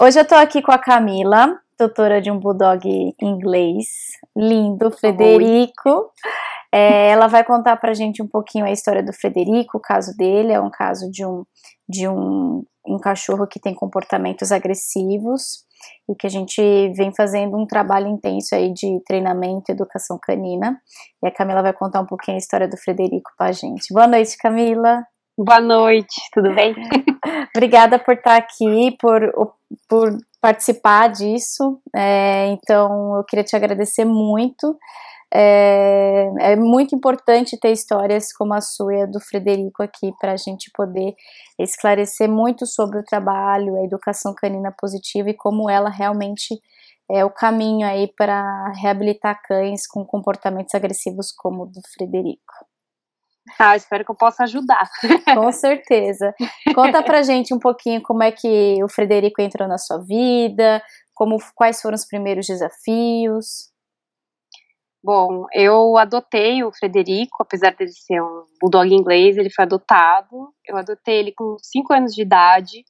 Hoje eu tô aqui com a Camila, tutora de um bulldog inglês, lindo, Frederico. É, ela vai contar pra gente um pouquinho a história do Frederico, o caso dele, é um caso de um, de um, um cachorro que tem comportamentos agressivos e que a gente vem fazendo um trabalho intenso aí de treinamento e educação canina. E a Camila vai contar um pouquinho a história do Frederico pra gente. Boa noite, Camila. Boa noite, tudo bem? Obrigada por estar aqui, por, por participar disso. É, então, eu queria te agradecer muito. É, é, muito importante ter histórias como a sua e a do Frederico aqui para a gente poder esclarecer muito sobre o trabalho, a educação canina positiva e como ela realmente é o caminho aí para reabilitar cães com comportamentos agressivos como o do Frederico. Ah, espero que eu possa ajudar. Com certeza. Conta pra gente um pouquinho como é que o Frederico entrou na sua vida, como quais foram os primeiros desafios. Bom, eu adotei o Frederico, apesar de ele ser um bulldog inglês, ele foi adotado. Eu adotei ele com 5 anos de idade,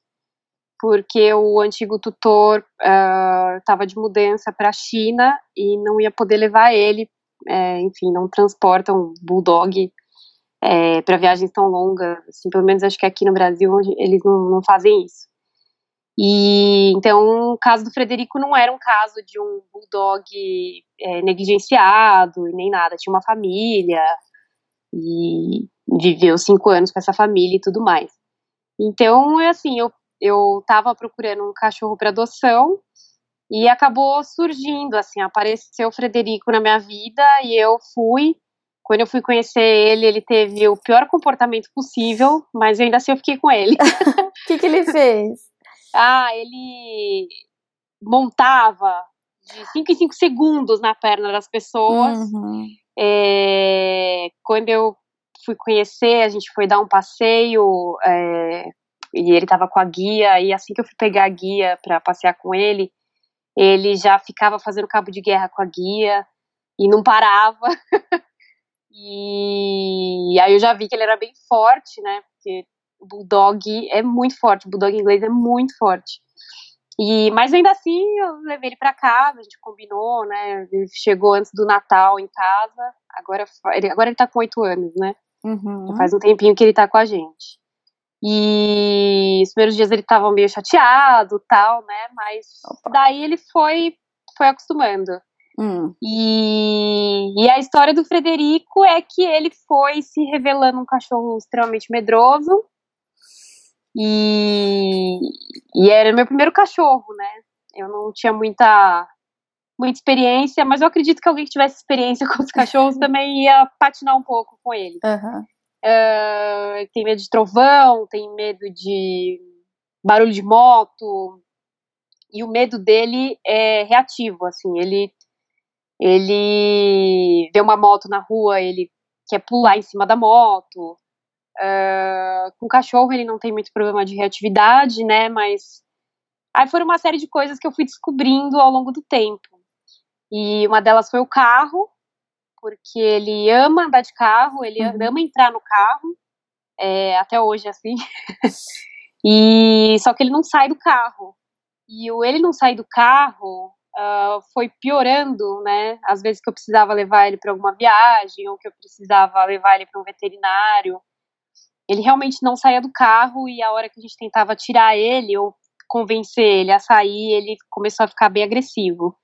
porque o antigo tutor estava uh, de mudança para a China e não ia poder levar ele. É, enfim, não transportam um bulldog é, para viagens tão longas, assim, pelo menos acho que aqui no Brasil eles não, não fazem isso. E então o caso do Frederico não era um caso de um bulldog é, negligenciado nem nada, tinha uma família e viveu cinco anos com essa família e tudo mais. Então, é assim, eu eu estava procurando um cachorro para adoção e acabou surgindo, assim, apareceu o Frederico na minha vida e eu fui quando eu fui conhecer ele, ele teve o pior comportamento possível, mas ainda assim eu fiquei com ele. O que, que ele fez? ah, ele montava de 5 em 5 segundos na perna das pessoas. Uhum. É, quando eu fui conhecer, a gente foi dar um passeio é, e ele estava com a guia, e assim que eu fui pegar a guia para passear com ele, ele já ficava fazendo cabo de guerra com a guia e não parava. E aí eu já vi que ele era bem forte, né? Porque o Bulldog é muito forte, o Bulldog inglês é muito forte. E, mas ainda assim, eu levei ele para casa, a gente combinou, né? Ele chegou antes do Natal em casa, agora ele, agora ele tá com oito anos, né? Uhum. Faz um tempinho que ele tá com a gente. E os primeiros dias ele tava meio chateado, tal, né? Mas Opa. daí ele foi, foi acostumando. Hum. E, e, a história do Frederico é que ele foi se revelando um cachorro extremamente medroso. E, e era meu primeiro cachorro, né? Eu não tinha muita, muita experiência, mas eu acredito que alguém que tivesse experiência com os cachorros também ia patinar um pouco com ele. Uhum. Uh, tem medo de trovão, tem medo de barulho de moto, e o medo dele é reativo, assim, ele ele vê uma moto na rua, ele quer pular em cima da moto. Uh, com cachorro ele não tem muito problema de reatividade, né? Mas aí foram uma série de coisas que eu fui descobrindo ao longo do tempo. E uma delas foi o carro, porque ele ama andar de carro, ele uhum. ama entrar no carro, é, até hoje assim. e só que ele não sai do carro. E o ele não sair do carro uh, foi piorando, né? Às vezes que eu precisava levar ele para alguma viagem ou que eu precisava levar ele para um veterinário. Ele realmente não saía do carro e a hora que a gente tentava tirar ele ou convencer ele a sair, ele começou a ficar bem agressivo.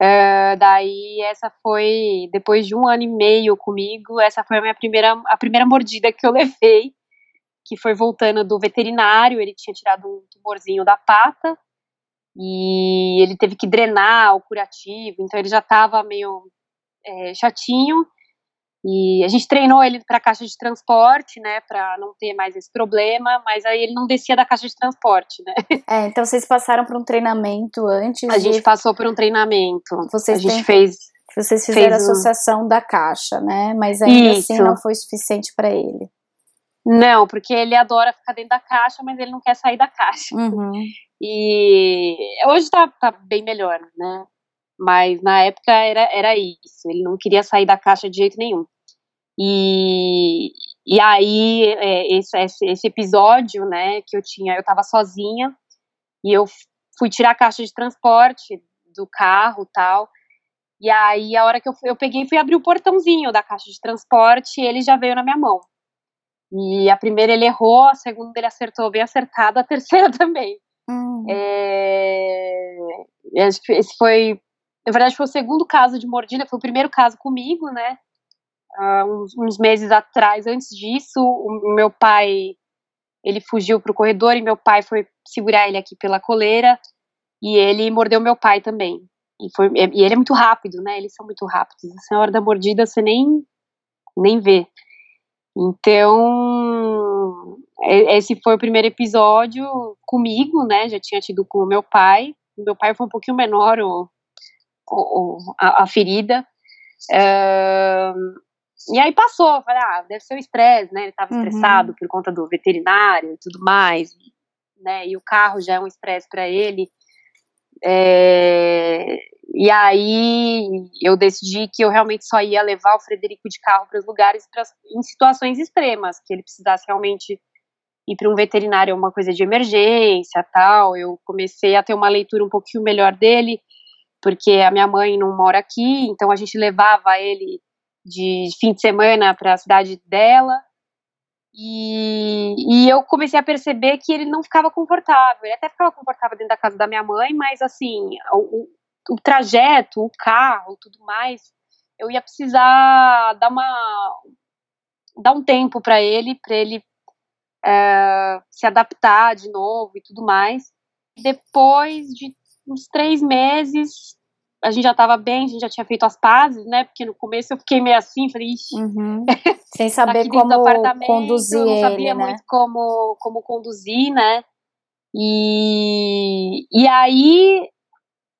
Uh, daí essa foi depois de um ano e meio comigo, essa foi a minha primeira a primeira mordida que eu levei, que foi voltando do veterinário. Ele tinha tirado um tumorzinho da pata e ele teve que drenar o curativo, então ele já estava meio é, chatinho. E a gente treinou ele para a caixa de transporte, né, para não ter mais esse problema, mas aí ele não descia da caixa de transporte, né? É, então vocês passaram por um treinamento antes? A de... gente passou por um treinamento. Vocês a gente têm... fez. Vocês fizeram a associação um... da caixa, né? Mas ainda assim Isso. assim não foi suficiente para ele. Não, porque ele adora ficar dentro da caixa, mas ele não quer sair da caixa. Uhum. E hoje tá, tá, bem melhor, né? Mas na época era, era isso. Ele não queria sair da caixa de jeito nenhum. E, e aí, é, esse, esse, episódio, né, que eu tinha, eu tava sozinha e eu fui tirar a caixa de transporte do carro tal. E aí, a hora que eu, eu peguei, fui abrir o portãozinho da caixa de transporte e ele já veio na minha mão. E a primeira ele errou, a segunda ele acertou bem acertada, a terceira também. Hum. É, esse foi, na verdade, foi o segundo caso de mordida, foi o primeiro caso comigo, né? Uh, uns, uns, meses atrás, antes disso, o meu pai, ele fugiu para o corredor e meu pai foi segurar ele aqui pela coleira e ele mordeu meu pai também. E, foi, e ele é muito rápido, né? Eles são muito rápidos. A hora da mordida você nem, nem vê. Então, esse foi o primeiro episódio comigo, né? Já tinha tido com o meu pai. Meu pai foi um pouquinho menor o, o a, a, ferida. E aí passou, falei, ah, deve ser o estresse, né? Ele estava uhum. estressado por conta do veterinário e tudo mais, né? E o carro já é um estresse para ele. É, e aí eu decidi que eu realmente só ia levar o Frederico de carro para os lugares pra, em situações extremas, que ele precisasse realmente ir para um veterinário, uma coisa de emergência, tal. Eu comecei a ter uma leitura um pouquinho melhor dele, porque a minha mãe não mora aqui, então a gente levava ele de fim de semana para a cidade dela. E, e, eu comecei a perceber que ele não ficava confortável. Ele até ficava confortável dentro da casa da minha mãe, mas assim, o, o trajeto, o carro, tudo mais, eu ia precisar dar uma dar um tempo para ele, para ele é, se adaptar de novo e tudo mais. Depois de uns três meses, a gente já estava bem, a gente já tinha feito as pazes, né? Porque no começo eu fiquei meio assim, falei, ixi. Uhum. Sem saber como conduzir não sabia ele, né? muito como, como conduzir, né? E, e aí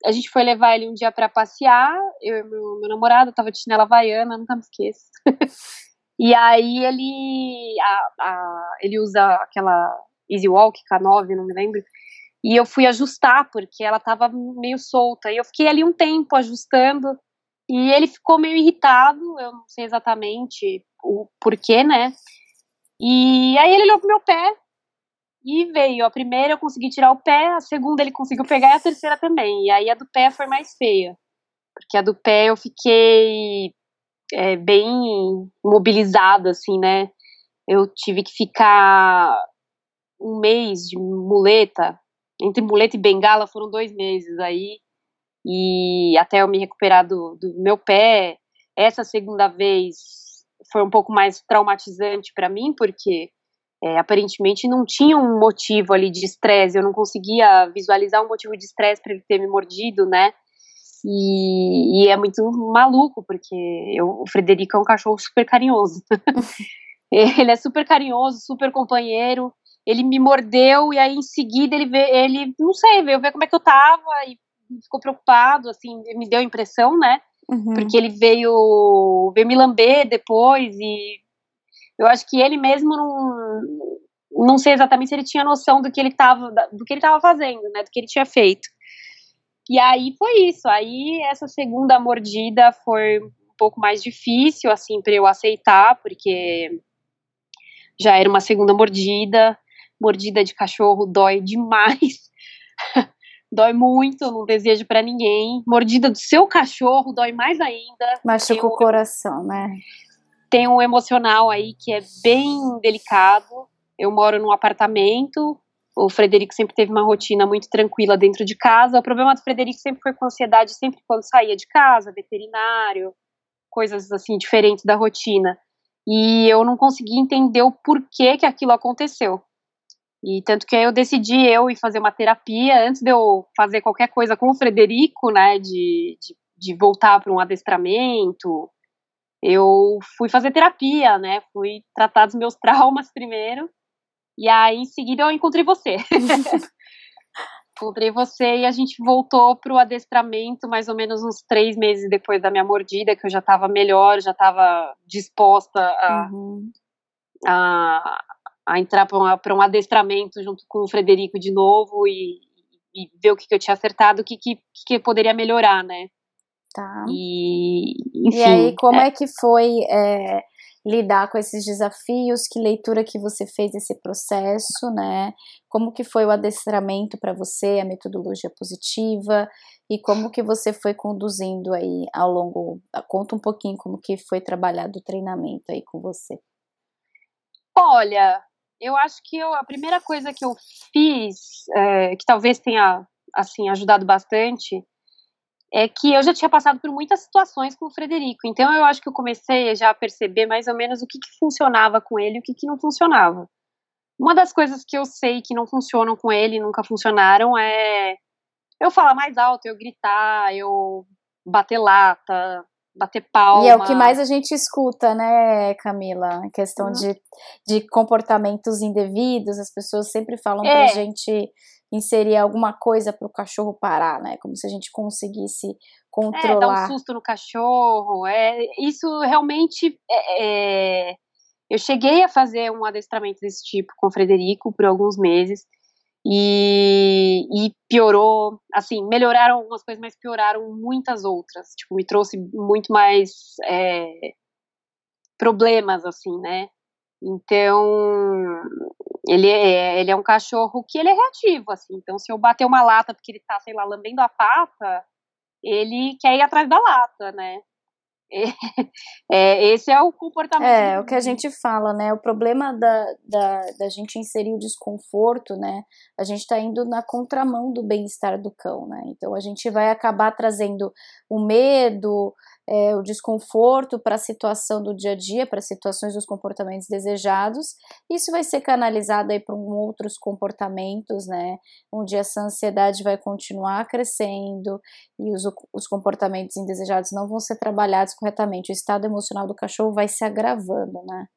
a gente foi levar ele um dia para passear, eu e meu, meu namorado, tava de chinela havaiana, nunca me esqueço. e aí ele, a, a, ele usa aquela Easy Walk K9, não me lembro, e eu fui ajustar, porque ela tava meio solta, e eu fiquei ali um tempo ajustando, e ele ficou meio irritado, eu não sei exatamente o porquê, né, e aí ele olhou pro meu pé, e veio. A primeira eu consegui tirar o pé, a segunda ele conseguiu pegar e a terceira também. E aí a do pé foi mais feia. Porque a do pé eu fiquei é, bem mobilizada, assim, né? Eu tive que ficar um mês de muleta. Entre muleta e bengala foram dois meses aí. E até eu me recuperar do, do meu pé. Essa segunda vez foi um pouco mais traumatizante para mim, porque é, aparentemente não tinha um motivo ali de estresse, eu não conseguia visualizar um motivo de estresse para ele ter me mordido, né? E, e, é muito maluco, porque eu, o Frederico é um cachorro super carinhoso. ele é super carinhoso, super companheiro. Ele me mordeu e aí em seguida ele vê, ele, não sei, veio ver como é que eu tava e ficou preocupado, assim, me deu a impressão, né? Uhum. Porque ele veio, veio me lamber depois e eu acho que ele mesmo não, não sei exatamente se ele tinha noção do que ele estava do que ele estava fazendo, né, do que ele tinha feito. E aí foi isso. Aí essa segunda mordida foi um pouco mais difícil assim para eu aceitar, porque já era uma segunda mordida. Mordida de cachorro dói demais. dói muito, não desejo para ninguém. Mordida do seu cachorro dói mais ainda. Machuca o coração, né? Tem um emocional aí que é bem delicado. Eu moro num apartamento. O Frederico sempre teve uma rotina muito tranquila dentro de casa. O problema do Frederico sempre foi com ansiedade, sempre quando saía de casa, veterinário, coisas assim diferentes da rotina. E eu não conseguia entender o porquê que aquilo aconteceu. E tanto que eu decidi eu ir fazer uma terapia antes de eu fazer qualquer coisa com o Frederico, né, de, de, de voltar para um adestramento, eu fui fazer terapia, né? Fui tratar dos meus traumas primeiro. E aí, em seguida, eu encontrei você. encontrei você e a gente voltou pro adestramento mais ou menos uns três meses depois da minha mordida, que eu já estava melhor, já estava disposta a, uhum. a, a, entrar para um adestramento junto com o Frederico de novo e, e ver o que, que eu tinha acertado, o que, que, que poderia melhorar, né? Tá. E, enfim, e aí, como é, é que foi é, lidar com esses desafios, que leitura que você fez desse processo, né? Como que foi o adestramento para você, a metodologia positiva e como que você foi conduzindo aí ao longo, conta um pouquinho como que foi trabalhado o treinamento aí com você. Olha, eu acho que eu, a primeira coisa que eu fiz, é, que talvez tenha assim ajudado bastante, é que eu já tinha passado por muitas situações com o Frederico. Então eu acho que eu comecei já a perceber mais ou menos o que, que funcionava com ele e o que, que não funcionava. Uma das coisas que eu sei que não funcionam com ele, nunca funcionaram, é eu falar mais alto, eu gritar, eu bater lata, bater palma. E é o que mais a gente escuta, né, Camila? A questão uhum. de, de comportamentos indevidos, as pessoas sempre falam é. pra gente inserir alguma coisa para o cachorro parar, né? Como se a gente conseguisse controlar. É, dar um susto no cachorro. É, isso realmente. É, é, eu cheguei a fazer um adestramento desse tipo com o Frederico por alguns meses. E, e, piorou, assim, melhoraram algumas coisas, mas pioraram muitas outras. Tipo, me trouxe muito mais é, problemas, assim, né? Então, ele é, ele é um cachorro que ele é reativo, assim. Então, se eu bater uma lata porque ele tá, sei lá, lambendo a pata, ele quer ir atrás da lata, né? É, esse é o comportamento. É, o que a gente fala, né? O problema da, da, da gente inserir o desconforto, né? A gente está indo na contramão do bem-estar do cão, né? Então a gente vai acabar trazendo o medo, é, o desconforto para a situação do dia a dia, para situações dos comportamentos desejados. Isso vai ser canalizado aí para outros comportamentos, né? Onde essa ansiedade vai continuar crescendo e os, os comportamentos indesejados não vão ser trabalhados corretamente. O estado emocional do cachorro vai se agravando, né?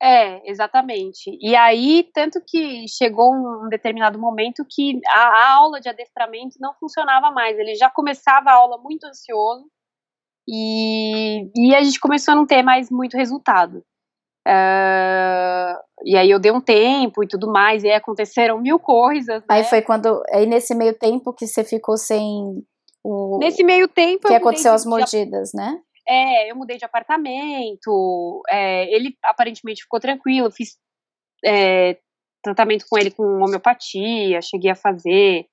É, exatamente. E aí, tanto que chegou um determinado momento que a, a aula de adestramento não funcionava mais. Ele já começava a aula muito ansioso, e, e a gente começou a não ter mais muito resultado. Uh, e aí eu dei um tempo e tudo mais, e aí aconteceram mil coisas. Né? Aí foi quando. Aí nesse meio tempo que você ficou sem o. Nesse meio tempo. Que aconteceu as mordidas, de, né? É, eu mudei de apartamento, é, ele aparentemente ficou tranquilo, fiz é, tratamento com ele com homeopatia, cheguei a fazer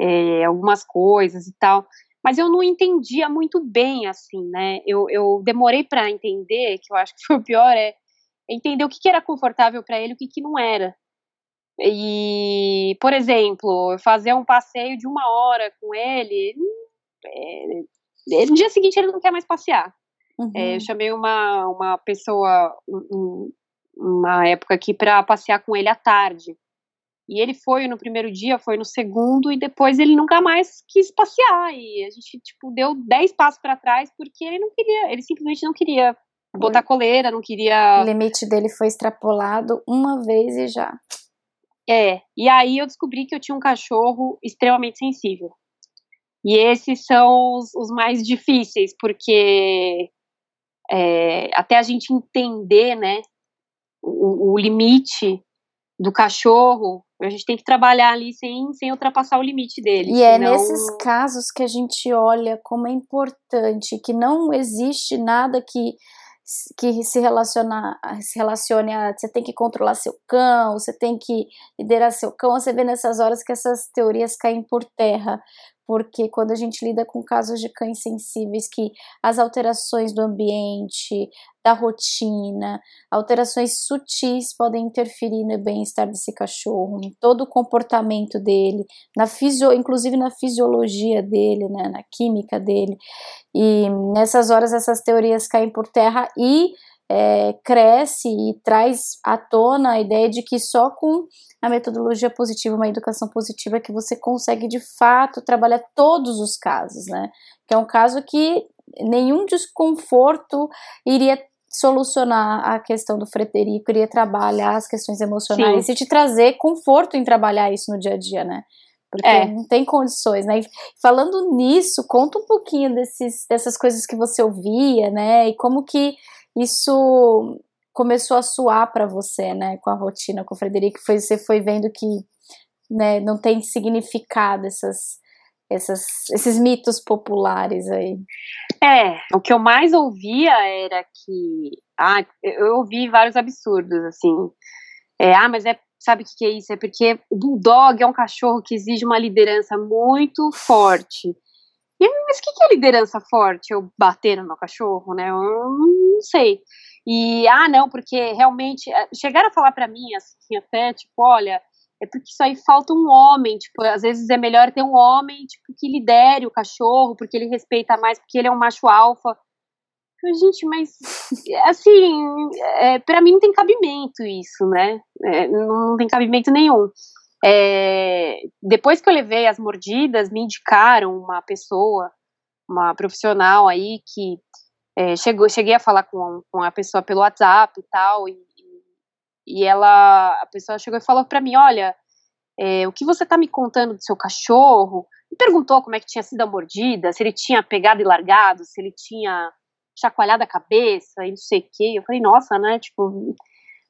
é, algumas coisas e tal mas eu não entendia muito bem, assim, né? Eu, eu demorei para entender, que eu acho que foi o pior, é entender o que, que era confortável para ele e o que, que não era. E, por exemplo, fazer um passeio de uma hora com ele, é, no dia seguinte ele não quer mais passear. Uhum. É, eu chamei uma, uma pessoa, um, uma época aqui, para passear com ele à tarde. E ele foi no primeiro dia, foi no segundo, e depois ele nunca mais quis passear. E a gente, tipo, deu dez passos para trás porque ele não queria, ele simplesmente não queria botar coleira, não queria. O limite dele foi extrapolado uma vez e já. É, e aí eu descobri que eu tinha um cachorro extremamente sensível. E esses são os, os mais difíceis, porque é, até a gente entender, né, o, o limite do cachorro, a gente tem que trabalhar ali sem, sem ultrapassar o limite dele. E é nesses casos que a gente olha como é importante, que não existe nada que que se relaciona se relacione a você tem que controlar seu cão, você tem que liderar seu cão, você vê nessas horas que essas teorias caem por terra, porque quando a gente lida com casos de cães sensíveis, que as alterações do ambiente, da rotina, alterações sutis podem interferir no bem-estar desse cachorro, em todo o comportamento dele, na fisio, inclusive na fisiologia dele, né, na química dele. E nessas horas essas teorias caem por terra e é, cresce e traz à tona a ideia de que só com a metodologia positiva, uma educação positiva, que você consegue de fato trabalhar todos os casos, né? Que é um caso que nenhum desconforto iria solucionar a questão do Frederico, iria trabalhar as questões emocionais Sim. e te trazer conforto em trabalhar isso no dia a dia, né? Porque é. não tem condições, né? E falando nisso, conta um pouquinho desses, dessas coisas que você ouvia, né? E como que isso começou a suar para você, né, com a rotina com o Frederico, foi, você foi vendo que né, não tem significado essas, essas, esses mitos populares aí. É, o que eu mais ouvia era que Ah, eu ouvi vários absurdos, assim. É, ah, mas é, sabe o que, que é isso? É porque o Bulldog é um cachorro que exige uma liderança muito forte. Mas o que, que é liderança forte? Eu bater no meu cachorro, né? Eu não sei. E, ah, não, porque realmente, eh, chegaram a falar para mim, assim, até, tipo, olha, é porque isso aí falta um homem, tipo, às vezes é melhor ter um homem, tipo, que lidere o cachorro, porque ele respeita mais, porque ele é um macho alfa. Gente, mas, assim, é, para mim não tem cabimento isso, né? É, não tem cabimento nenhum. É, depois que eu levei as mordidas, me indicaram uma pessoa, uma profissional aí que é, chegou, cheguei a falar com, com a pessoa pelo WhatsApp e tal, e, e ela, a pessoa chegou e falou para mim, olha, é, o que você tá me contando do seu cachorro? Me perguntou como é que tinha sido a mordida, se ele tinha pegado e largado, se ele tinha chacoalhado a cabeça e não sei o que. Eu falei, nossa, né, tipo,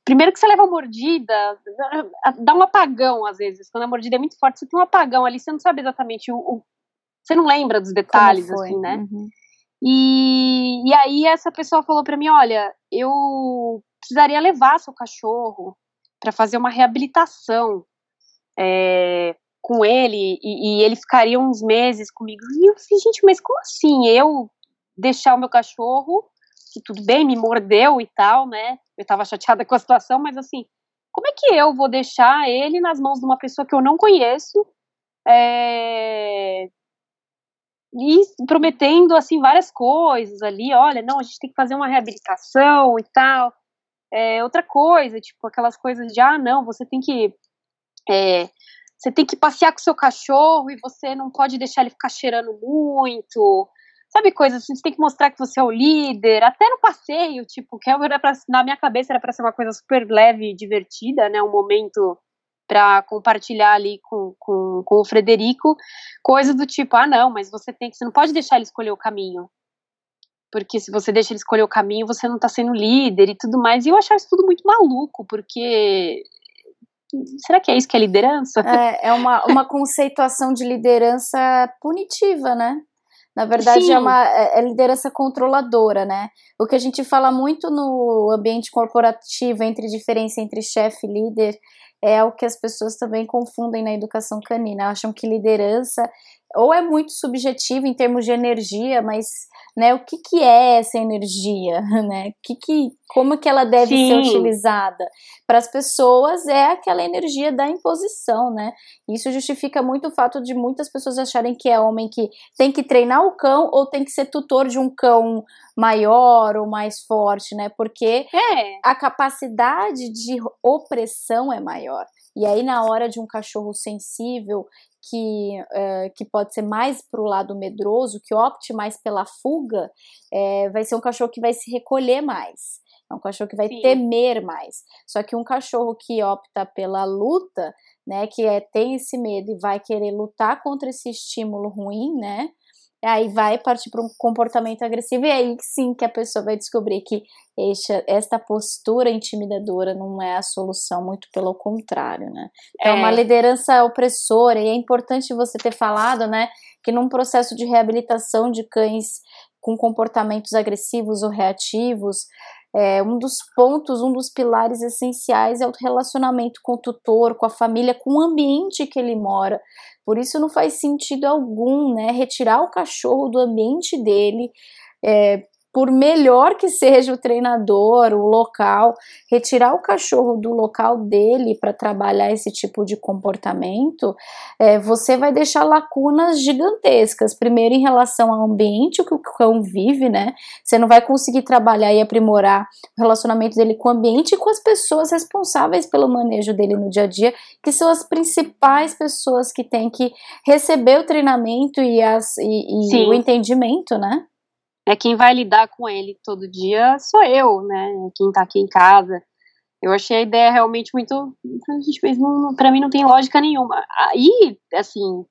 Primeiro que você leva mordida, dá um apagão às vezes. Quando a mordida é muito forte, você tem um apagão ali, você não sabe exatamente o. o você não lembra dos detalhes, assim, né? Uhum. E, e aí essa pessoa falou para mim: olha, eu precisaria levar seu cachorro para fazer uma reabilitação é, com ele e, e, ele ficaria uns meses comigo. E eu falei, gente, mas como assim? Eu deixar o meu cachorro que tudo bem, me mordeu e tal, né? Eu tava chateada com a situação, mas assim, como é que eu vou deixar ele nas mãos de uma pessoa que eu não conheço? É... E prometendo, assim, várias coisas ali, olha, não, a gente tem que fazer uma reabilitação e tal. É, outra coisa, tipo, aquelas coisas de, ah, não, você tem que é, você tem que passear com seu cachorro e você não pode deixar ele ficar cheirando muito. Sabe coisas assim, você tem que mostrar que você é o líder, até no passeio, tipo, que era pra, na minha cabeça era para ser uma coisa super leve e divertida, né? Um momento para compartilhar ali com, com, com o Frederico, coisas do tipo, ah, não, mas você tem que, você não pode deixar ele escolher o caminho. Porque se você deixa ele escolher o caminho, você não tá sendo líder e tudo mais. E eu achava isso tudo muito maluco, porque será que é isso que é liderança? É, é uma, uma conceituação de liderança punitiva, né? Na verdade, é Sim. é uma é liderança controladora, né? O que a gente fala muito no ambiente corporativo entre diferença entre chefe e líder é o que as pessoas também confundem na educação canina. Acham que liderança ou é muito subjetivo em termos de energia, mas né, o que, que é essa energia, né? Que que, como que ela deve Sim. ser utilizada? Para as pessoas é aquela energia da imposição, né? Isso justifica muito o fato de muitas pessoas acharem que é homem que tem que treinar o cão ou tem que ser tutor de um cão maior ou mais forte, né? Porque é. a capacidade de opressão é maior. E aí, na hora de um cachorro sensível que, uh, que pode ser mais para o lado medroso, que opte mais pela fuga, é, vai ser um cachorro que vai se recolher mais. É um cachorro que vai Sim. temer mais. Só que um cachorro que opta pela luta, né, que é, tem esse medo e vai querer lutar contra esse estímulo ruim, né, aí vai partir para um comportamento agressivo e aí sim que a pessoa vai descobrir que esta, esta postura intimidadora não é a solução, muito pelo contrário, né? Então, é uma liderança opressora e é importante você ter falado, né, que num processo de reabilitação de cães com comportamentos agressivos ou reativos, é, um dos pontos, um dos pilares essenciais é o relacionamento com o tutor, com a família, com o ambiente que ele mora. Por isso não faz sentido algum, né, retirar o cachorro do ambiente dele, é, por melhor que seja o treinador, o local, retirar o cachorro do local dele para trabalhar esse tipo de comportamento, é, você vai deixar lacunas gigantescas. Primeiro, em relação ao ambiente que o cão vive, né? Você não vai conseguir trabalhar e aprimorar o relacionamento dele com o ambiente e com as pessoas responsáveis pelo manejo dele no dia a dia, que são as principais pessoas que têm que receber o treinamento e, as, e, e o entendimento, né? É quem vai lidar com ele todo dia sou eu, né? Quem tá aqui em casa. Eu achei a ideia realmente muito. A gente fez, pra mim não tem lógica nenhuma. Aí, assim,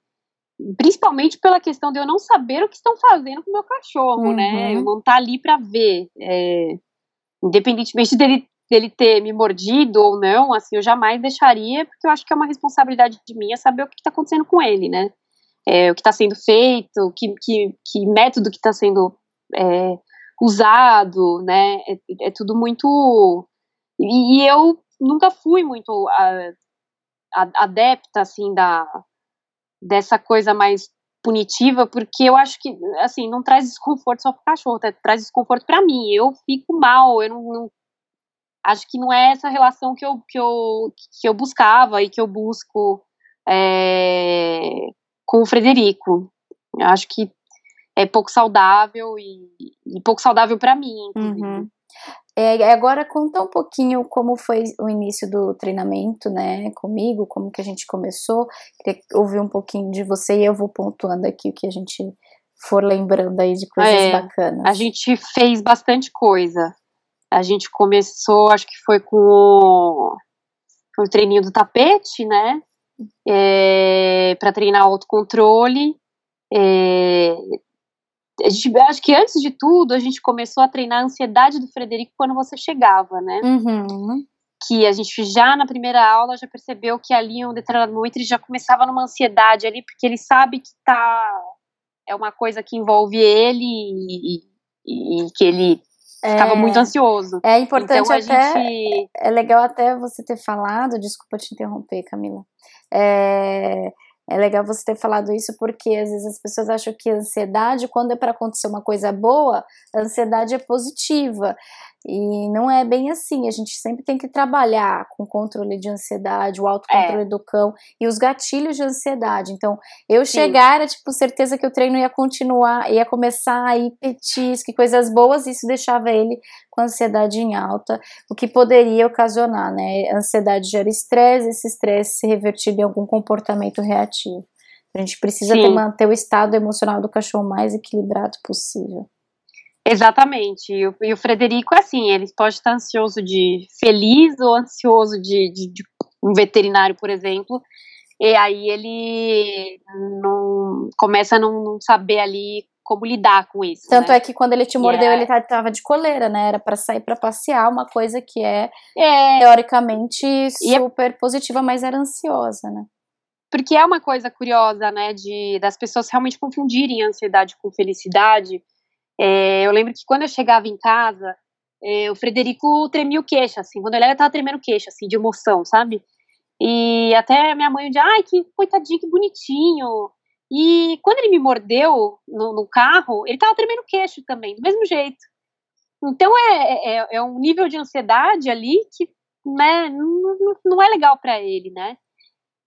principalmente pela questão de eu não saber o que estão fazendo com o meu cachorro, né? uhum. né? Eu não tá ali para ver. É, independentemente dele, dele ter me mordido ou não, assim, eu jamais deixaria, porque eu acho que é uma responsabilidade de mim saber o que está acontecendo com ele, né? É, o que está sendo feito, que, que, que método que está sendo é, usado, né? É, é tudo muito. E, e, eu nunca fui muito a, a, adepta, assim, da, dessa coisa mais punitiva, porque eu acho que, assim, não traz desconforto só pro cachorro, tá? traz desconforto para mim. Eu fico mal, eu não, não, Acho que não é essa relação que eu, que eu, que eu buscava e que eu busco é, com o Frederico. Eu acho que é pouco saudável e, e pouco saudável para mim, Uhum. É, agora conta um pouquinho como foi o início do treinamento, né, comigo, como que a gente começou. Queria ouvir um pouquinho de você e eu vou pontuando aqui o que a gente for lembrando aí de coisas é, bacanas. A gente fez bastante coisa. A gente começou, acho que foi com o, foi o treininho do tapete, né? É, para treinar autocontrole. É, a gente, acho que antes de tudo, a gente começou a treinar a ansiedade do Frederico quando você chegava, né? Uhum. Que a gente já na primeira aula já percebeu que ali em um determinado momento ele já começava numa ansiedade ali, porque ele sabe que tá. É uma coisa que envolve ele e, e, e que ele ficava é, muito ansioso. É importante então, até. Gente... É legal até você ter falado, desculpa te interromper, Camila. É, é legal você ter falado isso porque às vezes as pessoas acham que a ansiedade, quando é para acontecer uma coisa boa, a ansiedade é positiva. E não é bem assim. A gente sempre tem que trabalhar com o controle de ansiedade, o autocontrole é. do cão e os gatilhos de ansiedade. Então, eu Sim. chegar era tipo certeza que o treino ia continuar, ia começar a ir petisque, coisas boas, e isso deixava ele com ansiedade em alta, o que poderia ocasionar, né? A ansiedade gera estresse, esse estresse se revertir em algum comportamento reativo. A gente precisa ter, manter o estado emocional do cachorro mais equilibrado possível. Exatamente. E o, e o, Frederico assim, ele pode estar ansioso de feliz ou ansioso de, de, de, um veterinário, por exemplo. E aí ele não começa a não, não saber ali como lidar com isso. Tanto né? é que quando ele te mordeu, é... ele tava de coleira, né? Era para sair para passear, uma coisa que é, é... teoricamente é super é... positiva, mas era ansiosa, né? Porque é uma coisa curiosa, né, de das pessoas realmente confundirem ansiedade com felicidade. É, eu lembro que quando eu chegava em casa, é, o Frederico tremia o queixo, assim, quando ele era, tava tremendo o queixo, assim, de emoção, sabe? E até minha mãe dizia, ai, que coitadinho, que bonitinho. E quando ele me mordeu no, no carro, ele tava tremendo o queixo também, do mesmo jeito. Então é, é, é um nível de ansiedade ali que né, não, não é legal para ele, né?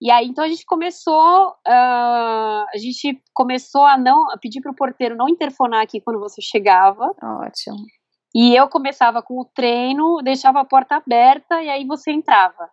E aí, então a gente começou, uh, a gente começou a não, a pedir para o porteiro não interfonar aqui quando você chegava. Ótimo. E eu começava com o treino, deixava a porta aberta e aí você entrava.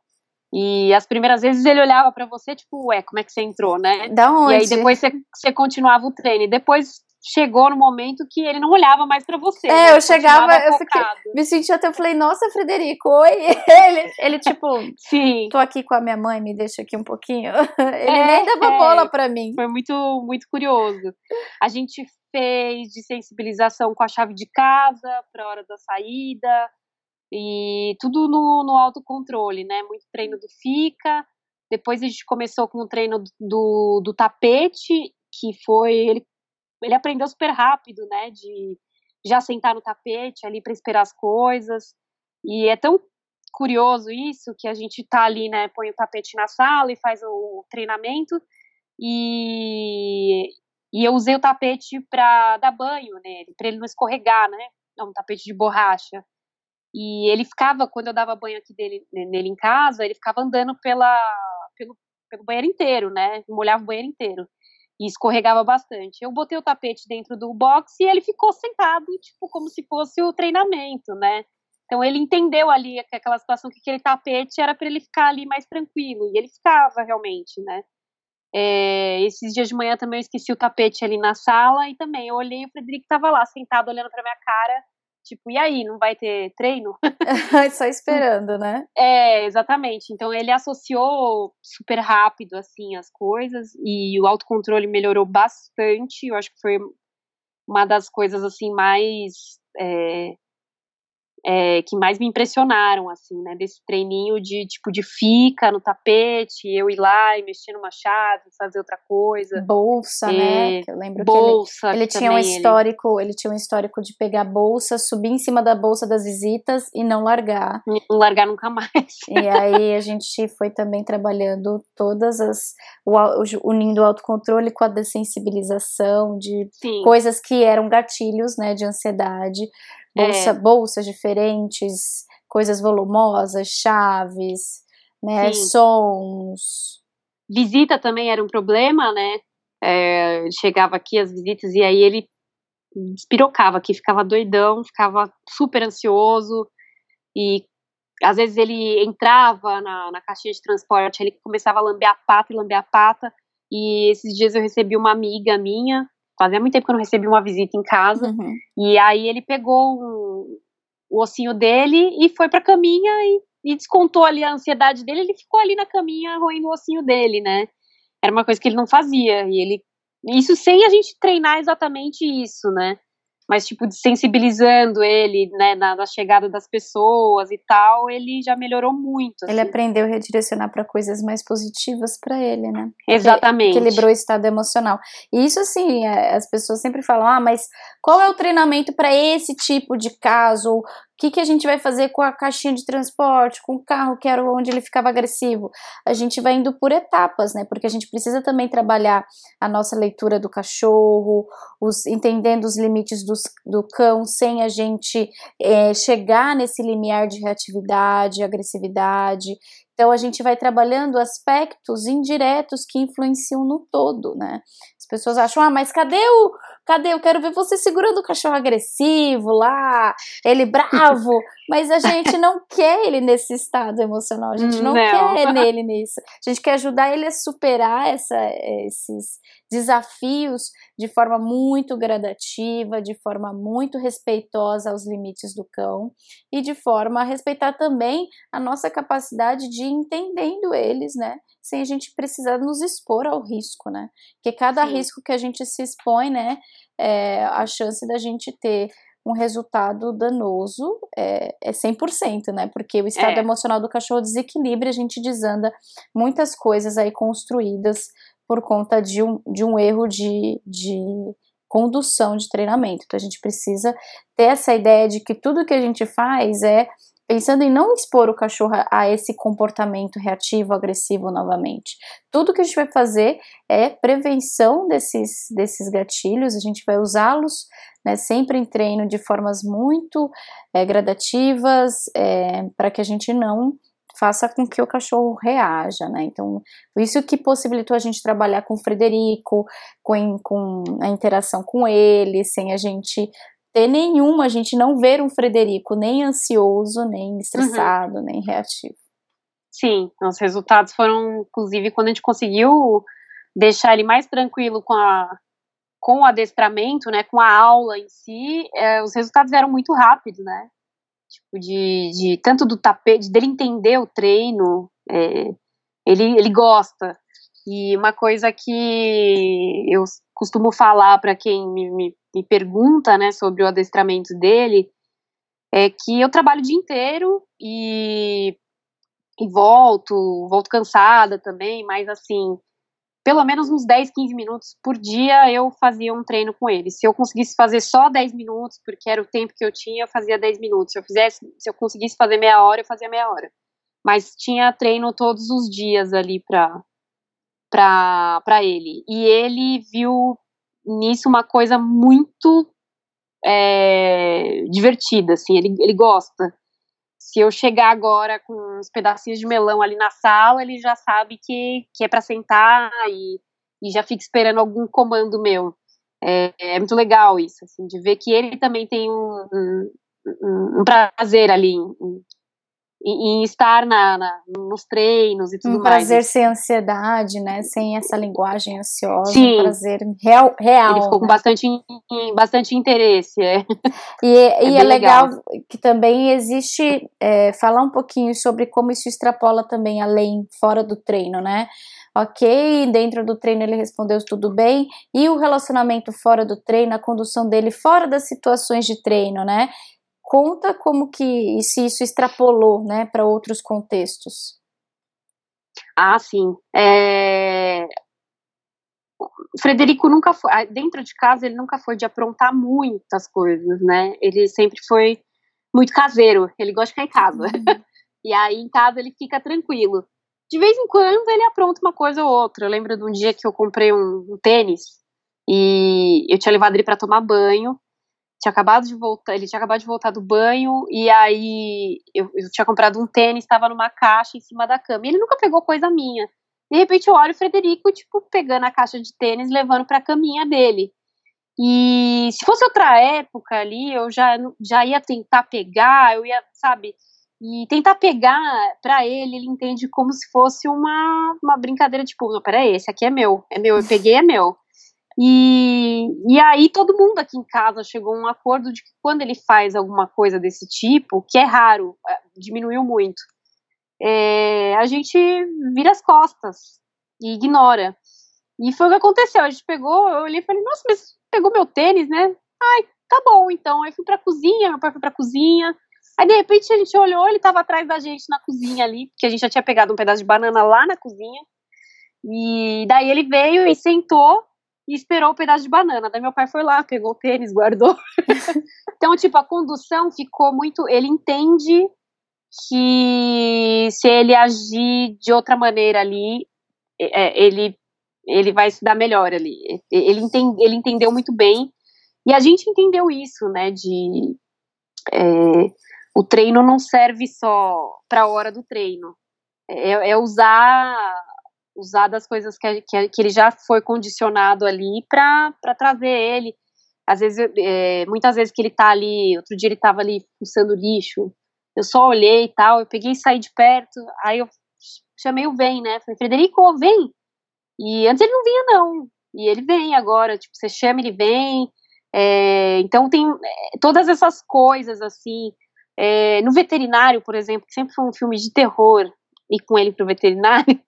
E as primeiras vezes ele olhava para você, tipo, ué, como é que você entrou, né? Da onde? E aí depois você, você continuava o treino. E depois chegou no momento que ele não olhava mais para você. É, né? eu chegava, eu fiquei, me senti até, eu falei, nossa, Frederico, oi. Ele, ele tipo, Sim. tô aqui com a minha mãe, me deixa aqui um pouquinho. Ele é, nem dava é, bola para mim. Foi muito, muito curioso. A gente fez de sensibilização com a chave de casa para hora da saída e tudo no, no autocontrole, né? Muito treino do fica. Depois a gente começou com o treino do, do tapete, que foi ele ele aprendeu super rápido, né, de já sentar no tapete ali para esperar as coisas. E é tão curioso isso que a gente tá ali, né, põe o tapete na sala e faz o treinamento e e eu usei o tapete para dar banho nele, para ele não escorregar, né? É um tapete de borracha. E ele ficava, quando eu dava banho aqui dele, nele em casa, ele ficava andando pela, pelo, pelo banheiro inteiro, né? Molhava o banheiro inteiro e escorregava bastante. Eu botei o tapete dentro do box e ele ficou sentado, tipo, como se fosse o treinamento, né? Então ele entendeu ali que aquela situação que aquele tapete era para ele ficar ali mais tranquilo e ele ficava realmente, né? É, esses dias de manhã também eu esqueci o tapete ali na sala e também eu olhei o Frederico estava lá sentado olhando para minha cara Tipo, e aí, não vai ter treino? Só esperando, né? É, exatamente. Então ele associou super rápido, assim, as coisas, e o autocontrole melhorou bastante. Eu acho que foi uma das coisas, assim, mais. É, é, que mais me impressionaram, assim, né? Desse treininho de tipo de fica no tapete, eu ir lá e mexer no machado, fazer outra coisa. Bolsa, né? Que eu lembro bolsa, que ele, ele tinha um histórico, ele... ele... tinha um histórico de pegar bolsa, subir em cima da bolsa das visitas e não largar. Não largar nunca mais. E aí a gente foi também trabalhando todas as unindo o autocontrole com a dessensibilização de Sim. coisas que eram gatilhos, né, de ansiedade bolsa, é. bolsas diferentes, coisas volumosas, chaves, né, Sim. sons. Visita também era um problema, né? É, chegava aqui as visitas e aí ele despirocava aqui, ficava doidão, ficava super ansioso e às vezes ele entrava na, na caixinha de transporte, ele começava a lamber a pata e lamber a pata e esses dias eu recebi uma amiga minha Fazia muito tempo que eu não recebi uma visita em casa. Uhum. E aí ele pegou um, o ossinho dele e foi pra caminha e, e, descontou ali a ansiedade dele. Ele ficou ali na caminha roendo o ossinho dele, né? Era uma coisa que ele não fazia. E ele. Isso sem a gente treinar exatamente isso, né? Mas tipo sensibilizando ele, né, na, na, chegada das pessoas e tal, ele já melhorou muito. Assim. Ele aprendeu a redirecionar para coisas mais positivas para ele, né? Exatamente. Equilibrou o estado emocional. E isso assim, é, as pessoas sempre falam: "Ah, mas qual é o treinamento para esse tipo de caso? O que, que a gente vai fazer com a caixinha de transporte, com o carro que era onde ele ficava agressivo? A gente vai indo por etapas, né? Porque a gente precisa também trabalhar a nossa leitura do cachorro, os, entendendo os limites dos, do cão, sem a gente é, chegar nesse limiar de reatividade, agressividade. Então a gente vai trabalhando aspectos indiretos que influenciam no todo, né? As pessoas acham, ah, mas cadê o, Cadê? Eu quero ver você segurando o cachorro agressivo lá, ele bravo. Mas a gente não quer ele nesse estado emocional, a gente não, não. quer nele nisso. A gente quer ajudar ele a superar essa, esses desafios de forma muito gradativa, de forma muito respeitosa aos limites do cão e de forma a respeitar também a nossa capacidade de ir entendendo eles, né? Sem a gente precisar nos expor ao risco, né? Porque cada Sim. risco que a gente se expõe, né? É, a chance da gente ter um resultado danoso é, é 100%, né? Porque o estado é. emocional do cachorro desequilibra, a gente desanda muitas coisas aí construídas por conta de um, de um erro de, de condução de treinamento. Então a gente precisa ter essa ideia de que tudo que a gente faz é pensando em não expor o cachorro a esse comportamento reativo, agressivo novamente. Tudo que a gente vai fazer é prevenção desses, desses gatilhos, a gente vai usá-los né, sempre em treino de formas muito é, gradativas, é, para que a gente não faça com que o cachorro reaja, né? Então, isso que possibilitou a gente trabalhar com o Frederico, com, com a interação com ele, sem a gente ter nenhuma, a gente não ver um Frederico nem ansioso, nem estressado, uhum. nem reativo. Sim, os resultados foram, inclusive, quando a gente conseguiu deixar ele mais tranquilo com a com o adestramento, né, com a aula em si, é, os resultados eram muito rápidos, né? Tipo, de, de tanto do tapete, dele entender o treino, é, ele, ele gosta. E uma coisa que eu costumo falar para quem me, me, me, pergunta, né, sobre o adestramento dele, é que eu trabalho o dia inteiro e, e volto, volto cansada também, mas assim, pelo menos uns 10, 15 minutos por dia eu fazia um treino com ele. Se eu conseguisse fazer só 10 minutos, porque era o tempo que eu tinha, eu fazia 10 minutos. Se eu fizesse, se eu conseguisse fazer meia hora, eu fazia meia hora. Mas tinha treino todos os dias ali pra, pra ele. E ele viu nisso uma coisa muito é, divertida, assim, ele, ele gosta se eu chegar agora com uns pedacinhos de melão ali na sala, ele já sabe que, que é para sentar e, e já fica esperando algum comando meu. É, é, muito legal isso, assim, de ver que ele também tem um, um, um prazer ali em, em, em estar na, na, nos treinos e tudo um mais. Um prazer sem ansiedade, né? Sem essa linguagem ansiosa. Sim. Um prazer real. real Ele ficou com bastante, bastante interesse. É. E, é, e é, legal. legal. que também existe, é, falar um pouquinho sobre como isso extrapola também além, fora do treino, né? ok, dentro do treino ele respondeu tudo bem, e o relacionamento fora do treino, a condução dele fora das situações de treino, né? Conta como que se isso extrapolou, né, para outros contextos. Ah, sim. É... Frederico nunca foi, dentro de casa, ele nunca foi de aprontar muitas coisas, né? Ele sempre foi muito caseiro, ele gosta de ficar em casa. Uhum. e aí em casa ele fica tranquilo. De vez em quando ele apronta uma coisa ou outra. Eu lembro de um dia que eu comprei um, um tênis e eu tinha levado ele para tomar banho. Tinha acabado de voltar, ele tinha acabado de voltar do banho e aí eu, eu tinha comprado um tênis, estava numa caixa em cima da cama. E ele nunca pegou coisa minha. De repente eu olho o Frederico, tipo, pegando a caixa de tênis, levando pra caminha dele. E se fosse outra época ali, eu já, já ia tentar pegar, eu ia, sabe, e tentar pegar para ele, ele entende como se fosse uma, uma brincadeira, tipo, não, peraí, esse aqui é meu, é meu, eu peguei, é meu. E, e aí todo mundo aqui em casa chegou a um acordo de que quando ele faz alguma coisa desse tipo, que é raro, é, diminuiu muito, é, a gente vira as costas e ignora. E foi o que aconteceu. A gente pegou, eu olhei e falei, nossa, mas pegou meu tênis, né? Ai, tá bom, então. Aí fui pra cozinha, meu pai foi pra cozinha. Aí de repente a gente olhou, ele tava atrás da gente na cozinha ali, porque a gente já tinha pegado um pedaço de banana lá na cozinha. E daí ele veio e sentou e esperou o pedaço de banana. Daí meu pai foi lá, pegou o tênis, guardou. então, tipo, a condução ficou muito. Ele entende que se ele agir de outra maneira ali, é, ele, ele vai se dar melhor ali. Ele, entende, ele entendeu muito bem. E a gente entendeu isso, né? De. É, o treino não serve só para a hora do treino. É, é, usar usar das coisas que, que, que ele já foi condicionado ali para trazer ele. Às vezes, é, muitas vezes que ele tá ali, outro dia ele tava ali fuçando lixo, eu só olhei e tal, eu peguei e saí de perto, aí eu chamei o Vem, né? Falei, Frederico, vem! E antes ele não vinha, não. E ele vem agora, tipo, você chama, ele vem. É, então tem é, todas essas coisas, assim. É, no veterinário, por exemplo, que sempre foi um filme de terror, e com ele pro veterinário,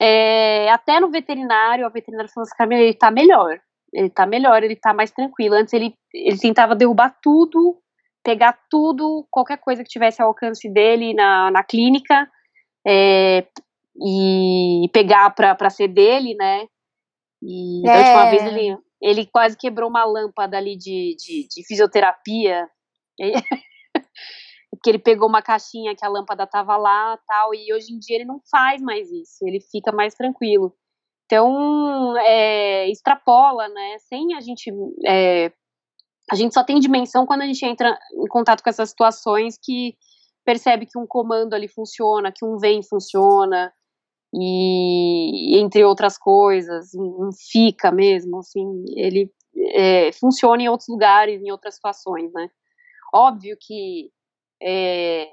é, até no veterinário, a veterinária falou assim, ele tá melhor. Ele tá melhor, ele tá mais tranquilo. Antes ele, ele tentava derrubar tudo pegar tudo, qualquer coisa que tivesse ao alcance dele na, na clínica é, e pegar para ser dele, né? E é. da última vez ele, ele quase quebrou uma lâmpada ali de, de, de fisioterapia. porque ele pegou uma caixinha que a lâmpada tava lá tal, e hoje em dia ele não faz mais isso, ele fica mais tranquilo. Então, é, extrapola, né, sem a gente é, a gente só tem dimensão quando a gente entra em contato com essas situações que percebe que um comando ali funciona, que um vem funciona, e entre outras coisas, um fica mesmo, assim, ele é, funciona em outros lugares, em outras situações, né? Óbvio que é,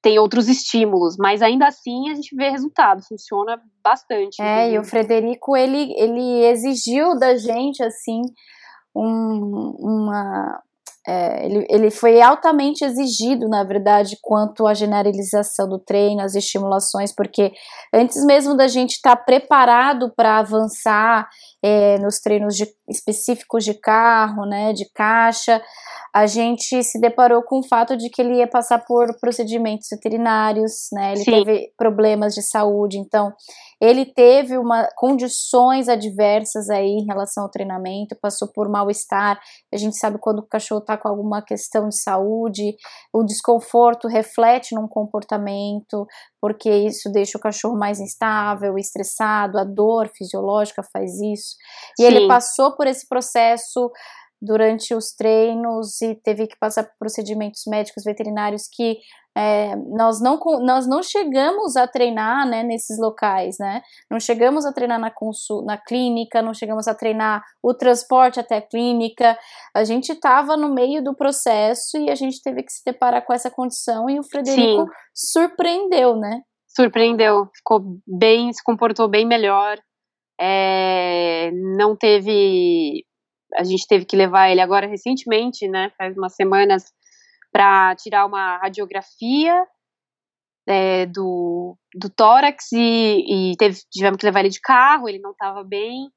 tem outros estímulos, mas ainda assim a gente vê resultado, funciona bastante. É, e o Frederico, ele, ele exigiu da gente, assim, um, uma. É, ele, ele foi altamente exigido, na verdade, quanto à generalização do treino, as estimulações, porque antes mesmo da gente estar tá preparado para avançar é, nos treinos de, específicos de carro, né, de caixa, a gente se deparou com o fato de que ele ia passar por procedimentos veterinários, né? Ele Sim. teve problemas de saúde, então ele teve uma condições adversas aí em relação ao treinamento, passou por mal-estar. A gente sabe quando o cachorro está com alguma questão de saúde, o desconforto reflete num comportamento, porque isso deixa o cachorro mais instável, estressado, a dor fisiológica faz isso. E Sim. ele passou por esse processo durante os treinos e teve que passar por procedimentos médicos veterinários que é, nós, não, nós não chegamos a treinar né, nesses locais, né? Não chegamos a treinar na, consul, na clínica, não chegamos a treinar o transporte até a clínica. A gente estava no meio do processo e a gente teve que se deparar com essa condição e o Frederico Sim. surpreendeu, né? Surpreendeu, ficou bem, se comportou bem melhor. É, não teve a gente teve que levar ele agora recentemente, né, faz umas semanas, para tirar uma radiografia é, do, do tórax e, e teve, tivemos que levar ele de carro, ele não estava bem.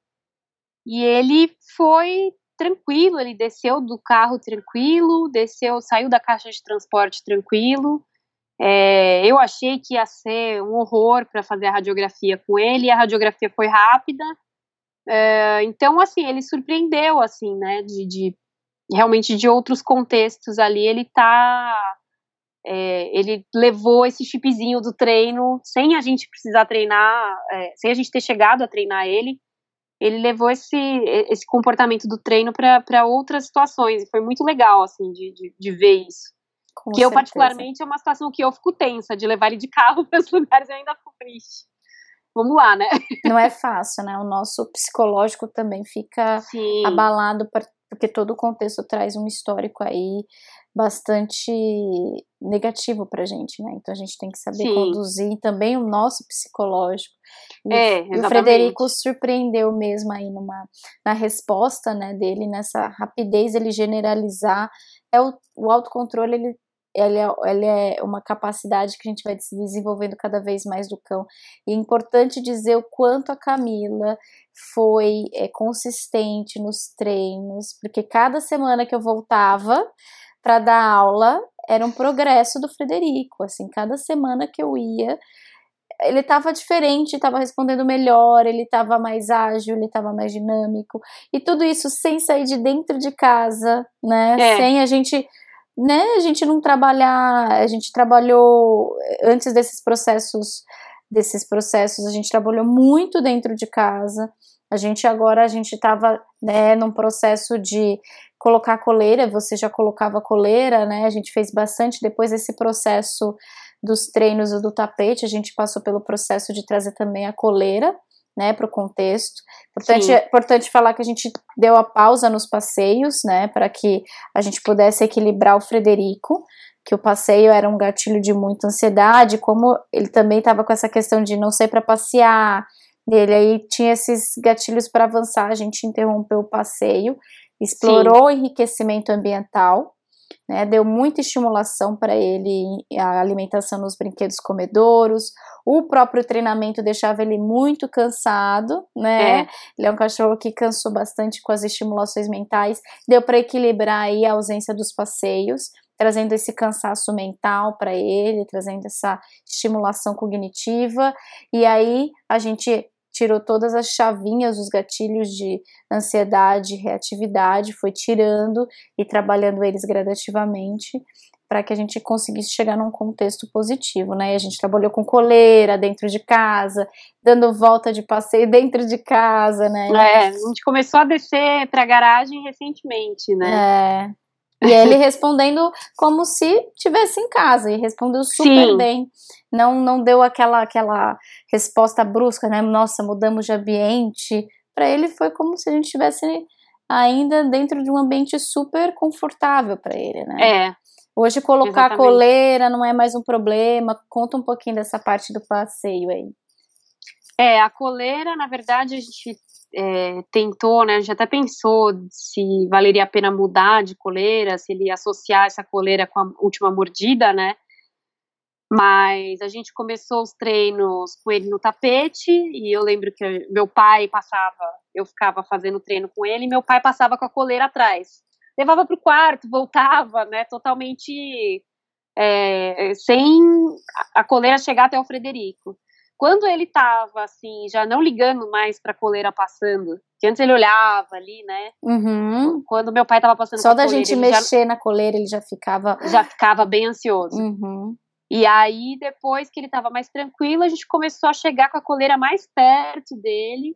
E ele foi tranquilo, ele desceu do carro tranquilo, desceu, saiu da caixa de transporte tranquilo. É, eu achei que ia ser um horror para fazer a radiografia com ele, a radiografia foi rápida. É, então, assim, ele surpreendeu, assim, né, de, de, realmente de outros contextos ali, ele tá, é, ele levou esse chipzinho do treino, sem a gente precisar treinar, é, sem a gente ter chegado a treinar ele, ele levou esse, esse comportamento do treino para outras situações, e foi muito legal, assim, de, de, de ver isso. Com que certeza. eu, particularmente, é uma situação que eu fico tensa, de levar ele de carro para os lugares e ainda fico triste. Vamos lá, né? Não é fácil, né? O nosso psicológico também fica Sim. abalado, porque todo o contexto traz um histórico aí bastante negativo pra gente, né? Então a gente tem que saber Sim. conduzir também o nosso psicológico. E, é, e o Frederico surpreendeu mesmo aí numa, na resposta né, dele, nessa rapidez, ele generalizar. É o, o autocontrole, ele ele é, ele é uma capacidade que a gente vai se desenvolvendo cada vez mais do cão. E é importante dizer o quanto a Camila foi é, consistente nos treinos, porque cada semana que eu voltava para dar aula era um progresso do Frederico. Assim, cada semana que eu ia, ele estava diferente, estava respondendo melhor, ele estava mais ágil, ele estava mais dinâmico. E tudo isso sem sair de dentro de casa, né? É. Sem a gente né, a gente não trabalhar, a gente trabalhou antes desses processos, desses processos, a gente trabalhou muito dentro de casa. A gente agora a gente estava né, num processo de colocar coleira, você já colocava coleira, né? A gente fez bastante depois desse processo dos treinos do tapete, a gente passou pelo processo de trazer também a coleira né, para o contexto. Importante, importante falar que a gente deu a pausa nos passeios, né, para que a gente pudesse equilibrar o Frederico, que o passeio era um gatilho de muita ansiedade, como ele também estava com essa questão de não ser para passear, dele aí tinha esses gatilhos para avançar, a gente interrompeu o passeio, explorou Sim. o enriquecimento ambiental, né, deu muita estimulação para ele a alimentação nos brinquedos comedouros, o próprio treinamento deixava ele muito cansado, né? É. Ele é um cachorro que cansou bastante com as estimulações mentais, deu para equilibrar aí a ausência dos passeios, trazendo esse cansaço mental para ele, trazendo essa estimulação cognitiva, e aí a gente tirou todas as chavinhas, os gatilhos de ansiedade, reatividade, foi tirando e trabalhando eles gradativamente para que a gente conseguisse chegar num contexto positivo, né? E a gente trabalhou com coleira dentro de casa, dando volta de passeio dentro de casa, né? É, a gente começou a descer para a garagem recentemente, né? É. E ele respondendo como se tivesse em casa e respondeu super Sim. bem. Não não deu aquela aquela resposta brusca, né? Nossa, mudamos de ambiente. Para ele foi como se a gente estivesse ainda dentro de um ambiente super confortável para ele, né? É. Hoje colocar Exatamente. coleira não é mais um problema. Conta um pouquinho dessa parte do passeio aí. É, a coleira, na verdade, a gente é, tentou, né, a gente até pensou se valeria a pena mudar de coleira, se ele associar essa coleira com a última mordida, né? Mas a gente começou os treinos com ele no tapete e eu lembro que meu pai passava, eu ficava fazendo treino com ele e meu pai passava com a coleira atrás. Levava para o quarto, voltava, né, totalmente é, sem a coleira chegar até o Frederico. Quando ele tava assim, já não ligando mais pra coleira passando, que antes ele olhava ali, né? Uhum. Quando meu pai tava passando Só da coleira, gente mexer já, na coleira, ele já ficava. Já ficava bem ansioso. Uhum. E aí, depois que ele tava mais tranquilo, a gente começou a chegar com a coleira mais perto dele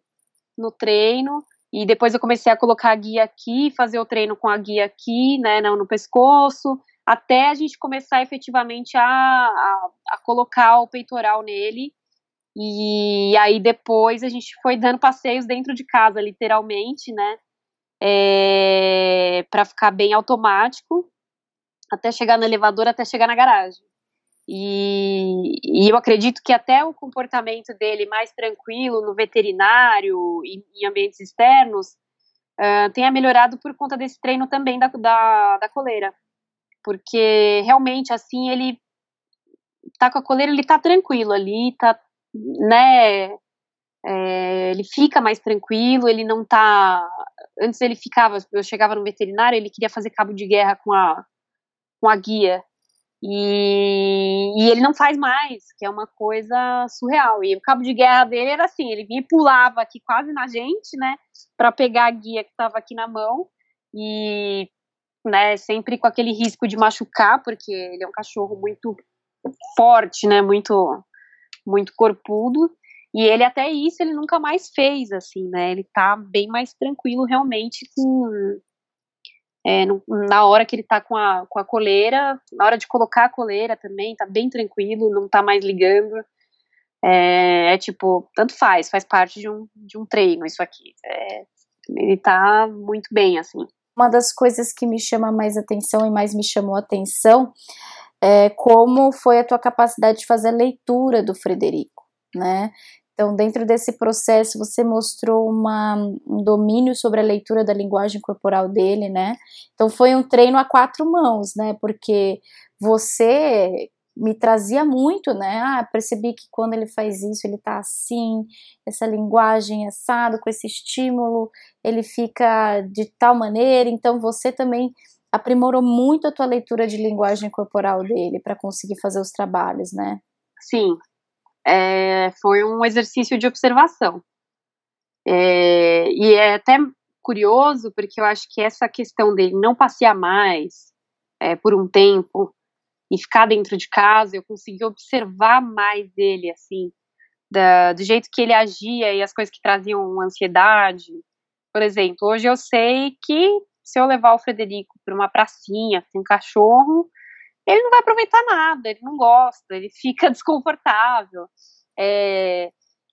no treino. E depois eu comecei a colocar a guia aqui, fazer o treino com a guia aqui, né, no pescoço, até a gente começar efetivamente a, a, a colocar o peitoral nele e aí depois a gente foi dando passeios dentro de casa, literalmente, né? É, para ficar bem automático, até chegar no elevador, até chegar na garagem. E, e, eu acredito que até o comportamento dele mais tranquilo no veterinário e em ambientes externos uh, tenha melhorado por conta desse treino também da, da, da coleira. Porque realmente, assim, ele tá com a coleira, ele tá tranquilo ali, tá né, é, ele fica mais tranquilo, ele não tá antes ele ficava, eu chegava no veterinário, ele queria fazer cabo de guerra com a, com a guia. E, e, ele não faz mais, que é uma coisa surreal. E o cabo de guerra dele era assim: ele vinha e pulava aqui quase na gente, né, para pegar a guia que estava aqui na mão, e, né, sempre com aquele risco de machucar, porque ele é um cachorro muito forte, né, muito, muito corpudo. E ele até isso ele nunca mais fez, assim, né? Ele tá bem mais tranquilo realmente com é, no, na hora que ele tá com a, com a coleira, na hora de colocar a coleira também, tá bem tranquilo, não tá mais ligando. É, é tipo, tanto faz, faz parte de um, de um treino isso aqui. É, ele tá muito bem, assim. Uma das coisas que me chama mais atenção e mais me chamou atenção é como foi a tua capacidade de fazer a leitura do Frederico, né? Então, dentro desse processo, você mostrou uma, um domínio sobre a leitura da linguagem corporal dele, né? Então, foi um treino a quatro mãos, né? Porque você me trazia muito, né? Ah, percebi que quando ele faz isso, ele tá assim, essa linguagem assado, com esse estímulo, ele fica de tal maneira. Então, você também aprimorou muito a tua leitura de linguagem corporal dele para conseguir fazer os trabalhos, né? Sim, é, foi um exercício de observação. É, e é até curioso, porque eu acho que essa questão dele não passear mais é, por um tempo e ficar dentro de casa, eu consegui observar mais dele, assim, da, do jeito que ele agia e as coisas que traziam ansiedade. Por exemplo, hoje eu sei que se eu levar o Frederico para uma pracinha, tem um cachorro, ele não vai aproveitar nada, ele não gosta, ele fica desconfortável. É,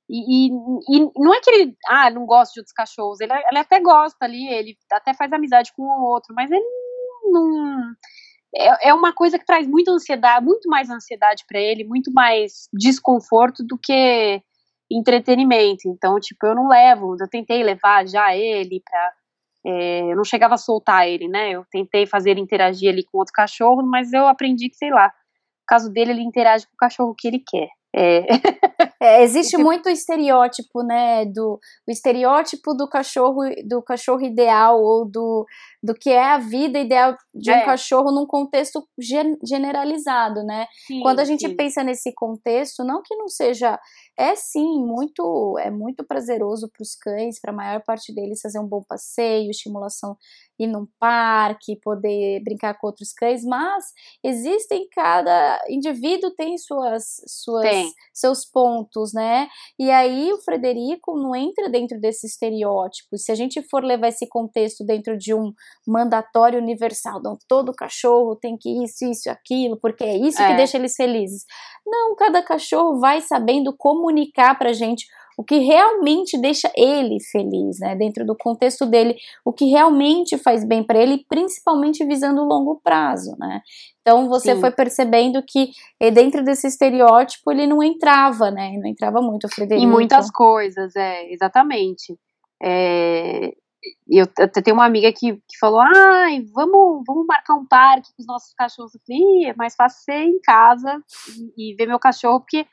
e, e, e, não é que ele ah, não gosta de outros cachorros, ele, ele até gosta ali, ele até faz amizade com o outro, mas ele não. É, é uma coisa que traz muita ansiedade, muito mais ansiedade para ele, muito mais desconforto do que entretenimento. Então, tipo, eu não levo, eu tentei levar já ele para é, eu não chegava a soltar ele, né? Eu tentei fazer ele interagir ali com outro cachorro, mas eu aprendi que, sei lá, no caso dele, ele interage com o cachorro que ele quer. É. É, existe muito estereótipo, né, do o estereótipo do cachorro do cachorro ideal ou do, do que é a vida ideal de um é. cachorro num contexto generalizado, né? Sim, Quando a gente sim. pensa nesse contexto, não que não seja é sim muito é muito prazeroso para os cães, para a maior parte deles fazer um bom passeio, estimulação ir num parque, poder brincar com outros cães, mas existem cada indivíduo tem suas suas tem. seus pontos, né? E aí o Frederico não entra dentro desse estereótipo. Se a gente for levar esse contexto dentro de um mandatório universal, então todo cachorro tem que isso, isso, aquilo, porque é isso é. que deixa eles felizes. Não, cada cachorro vai sabendo comunicar pra gente o que realmente deixa ele feliz, né? Dentro do contexto dele, o que realmente faz bem para ele, principalmente visando o longo prazo, né? Então você Sim. foi percebendo que eh, dentro desse estereótipo ele não entrava, né? Não entrava muito o Frederico. Em muitas coisas, é, exatamente. É, eu até tenho uma amiga que, que falou: ai, vamos, vamos marcar um parque com os nossos cachorros. Eu falei, é mais fácil ser em casa e, e ver meu cachorro, porque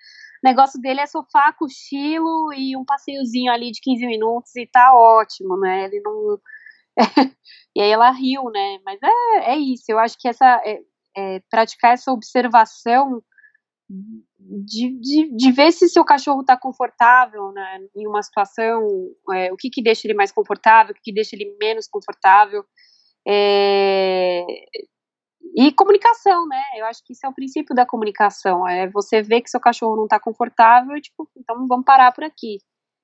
negócio dele é sofá, cochilo e um passeiozinho ali de 15 minutos e tá ótimo, né? Ele não. e aí ela riu, né? Mas é, é isso, eu acho que essa. É, é, praticar essa observação de, de, de, ver se seu cachorro está confortável né, em uma situação, é, o que, que deixa ele mais confortável, o que, que deixa ele menos confortável. É, e comunicação, né? Eu acho que isso é o princípio da comunicação. É você ver que seu cachorro não está confortável, tipo, então vamos parar por aqui.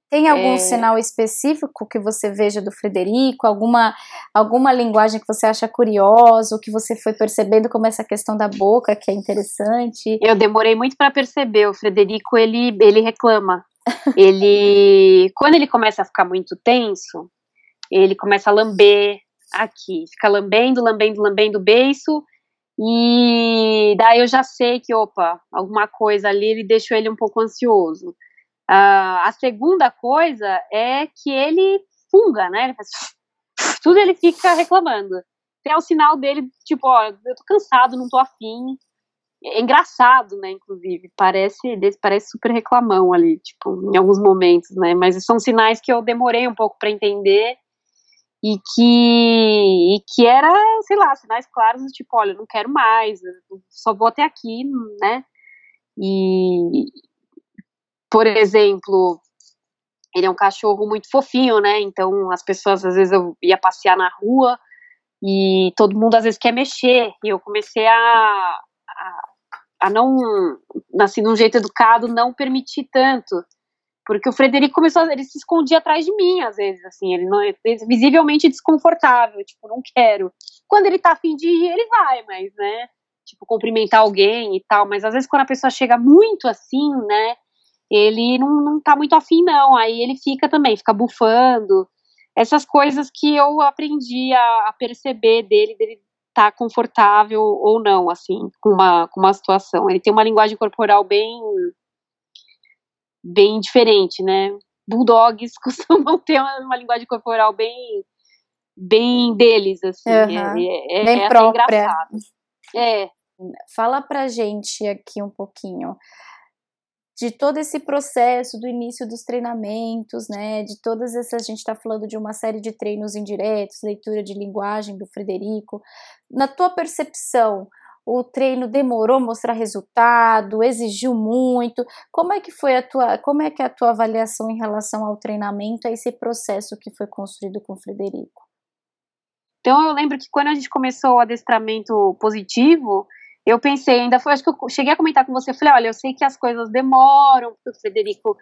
Tem algum é... sinal específico que você veja do Frederico? Alguma, alguma linguagem que você acha curiosa, que você foi percebendo como essa questão da boca, que é interessante? Eu demorei muito para perceber. O Frederico, ele, ele reclama. ele, quando ele começa a ficar muito tenso, ele começa a lamber aqui, fica lambendo, lambendo, lambendo o beiço, e daí eu já sei que, opa, alguma coisa ali ele deixou ele um pouco ansioso. Uh, a segunda coisa é que ele funga, né? Ele faz, tudo ele fica reclamando. Tem o sinal dele, tipo, ó, eu tô cansado, não tô afim. É engraçado, né, inclusive, parece, parece super reclamão ali, tipo, em alguns momentos, né, mas são sinais que eu demorei um pouco para entender e que, e que era, sei lá, sinais claros, tipo, olha, não quero mais, só vou até aqui, né? E, por exemplo, ele é um cachorro muito fofinho, né? Então as pessoas, às vezes, eu ia passear na rua e todo mundo às vezes quer mexer. E eu comecei a, a, a não, assim, de um jeito educado, não permitir tanto. Porque o Frederico começou, ele se escondia atrás de mim, às vezes, assim, ele não é visivelmente desconfortável, tipo, não quero. Quando ele tá afim de ir, ele vai, mas, né, tipo, cumprimentar alguém e tal, mas às vezes quando a pessoa chega muito assim, né, ele não, não tá muito afim, não, aí ele fica também, fica bufando, essas coisas que eu aprendi a, a perceber dele, dele tá confortável ou não, assim, com uma, com uma situação. Ele tem uma linguagem corporal bem bem diferente, né? Bulldogs costumam ter uma, uma linguagem corporal bem bem deles, assim. Uhum. É, é, bem é própria. engraçado. É. Fala pra gente aqui um pouquinho de todo esse processo do início dos treinamentos, né? De todas essas, a gente está falando de uma série de treinos indiretos, leitura de linguagem do Frederico. Na tua percepção, o treino demorou mostrar resultado, exigiu muito. Como é que foi a tua, como é que é a tua avaliação em relação ao treinamento, a esse processo que foi construído com o Frederico? Então eu lembro que quando a gente começou o adestramento positivo, eu pensei, ainda foi, acho que eu cheguei a comentar com você, eu falei, olha, eu sei que as coisas demoram, porque o Frederico,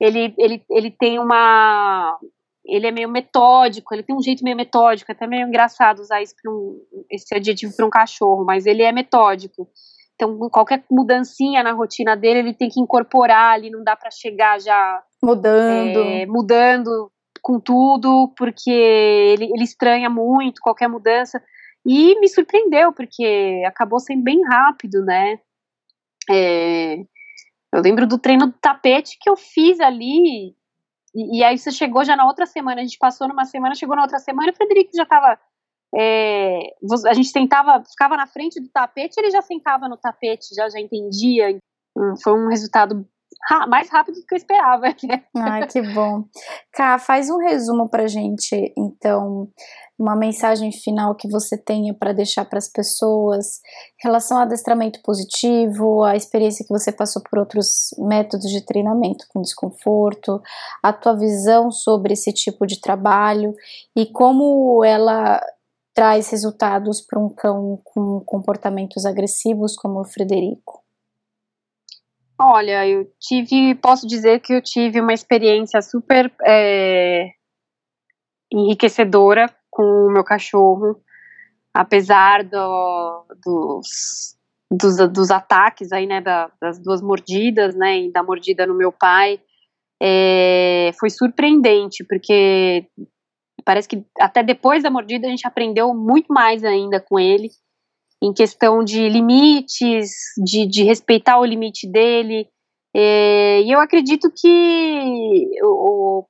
ele, ele, ele tem uma, ele é meio metódico, ele tem um jeito meio metódico, é até meio engraçado usar isso um, esse adjetivo para um cachorro, mas ele é metódico. Então, qualquer mudancinha na rotina dele, ele tem que incorporar ali, não dá para chegar já mudando, é, mudando com tudo, porque ele, ele estranha muito qualquer mudança. E me surpreendeu, porque acabou sendo bem rápido, né? É, eu lembro do treino do tapete que eu fiz ali, e, e, aí você chegou já na outra semana, a gente passou numa semana, chegou na outra semana, o Frederico já estava é, a gente tentava, ficava na frente do tapete, ele já sentava no tapete, já, já entendia. Hum, foi um resultado mais rápido do que eu esperava. Né? Ai, que bom. Cá, faz um resumo pra gente, então, uma mensagem final que você tenha para deixar para as pessoas em relação ao adestramento positivo, a experiência que você passou por outros métodos de treinamento com desconforto, a tua visão sobre esse tipo de trabalho e como ela traz resultados para um cão com comportamentos agressivos como o Frederico. Olha, eu tive, posso dizer que eu tive uma experiência super é, enriquecedora com o meu cachorro, apesar do, dos, dos, dos, ataques aí, né, da, das duas mordidas, né, e da mordida no meu pai, é, foi surpreendente, porque parece que até depois da mordida a gente aprendeu muito mais ainda com ele, em questão de limites, de, de respeitar o limite dele. É, e eu acredito que o,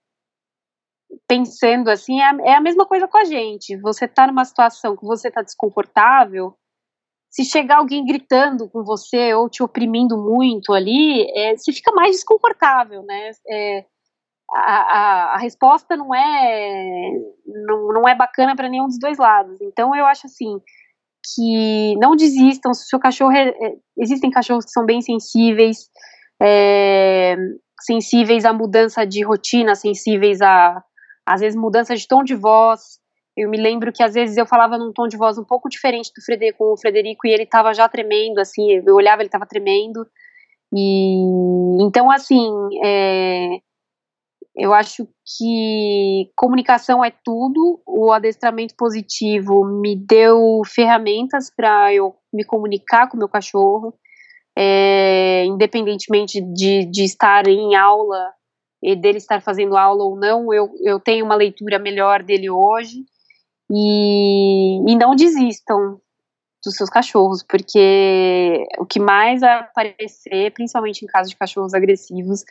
pensando assim é, é, a mesma coisa com a gente. Você tá numa situação que você tá desconfortável, se chegar alguém gritando com você ou te oprimindo muito ali, é, você fica mais desconfortável, né? É, a, a, a, resposta não é não, não é bacana para nenhum dos dois lados. Então eu acho assim que não desistam. Se o seu cachorro. É, existem cachorros que são bem sensíveis, é, sensíveis à mudança de rotina, sensíveis a, às vezes, mudança de tom de voz. Eu me lembro que às vezes eu falava num tom de voz um pouco diferente do Frederico, com o Frederico e ele estava já tremendo, assim, eu olhava, ele estava tremendo. E então, assim, é, eu acho que comunicação é tudo. O adestramento positivo me deu ferramentas para eu me comunicar com meu cachorro, é, independentemente de, de estar em aula e dele estar fazendo aula ou não. Eu, eu tenho uma leitura melhor dele hoje. E, e não desistam dos seus cachorros, porque o que mais aparecer, principalmente em casos de cachorros agressivos,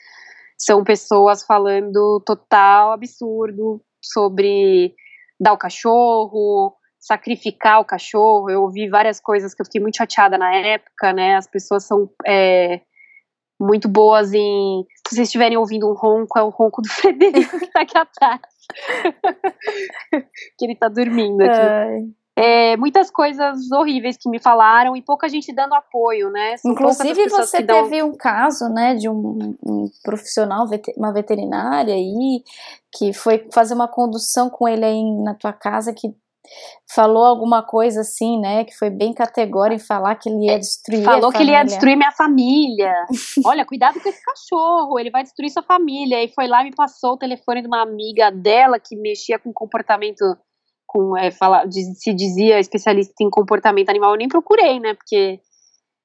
são pessoas falando total absurdo sobre dar o cachorro, sacrificar o cachorro. Eu ouvi várias coisas que eu fiquei muito chateada na época, né? As pessoas são é, muito boas em. Se vocês estiverem ouvindo um ronco, é o ronco do Frederico que tá aqui atrás. que ele tá dormindo aqui. É, muitas coisas horríveis que me falaram e pouca gente dando apoio, né? São Inclusive você teve dão... um caso, né, de um, um, profissional, uma veterinária aí, que foi fazer uma condução com ele aí na tua casa que falou alguma coisa assim, né, que foi bem categórico em falar que ele ia destruir Falou que ele ia destruir minha família. Olha, cuidado com esse cachorro, ele vai destruir sua família. E foi lá e me passou o telefone de uma amiga dela que mexia com comportamento com é, fala, se dizia especialista em comportamento animal, eu nem procurei, né? Porque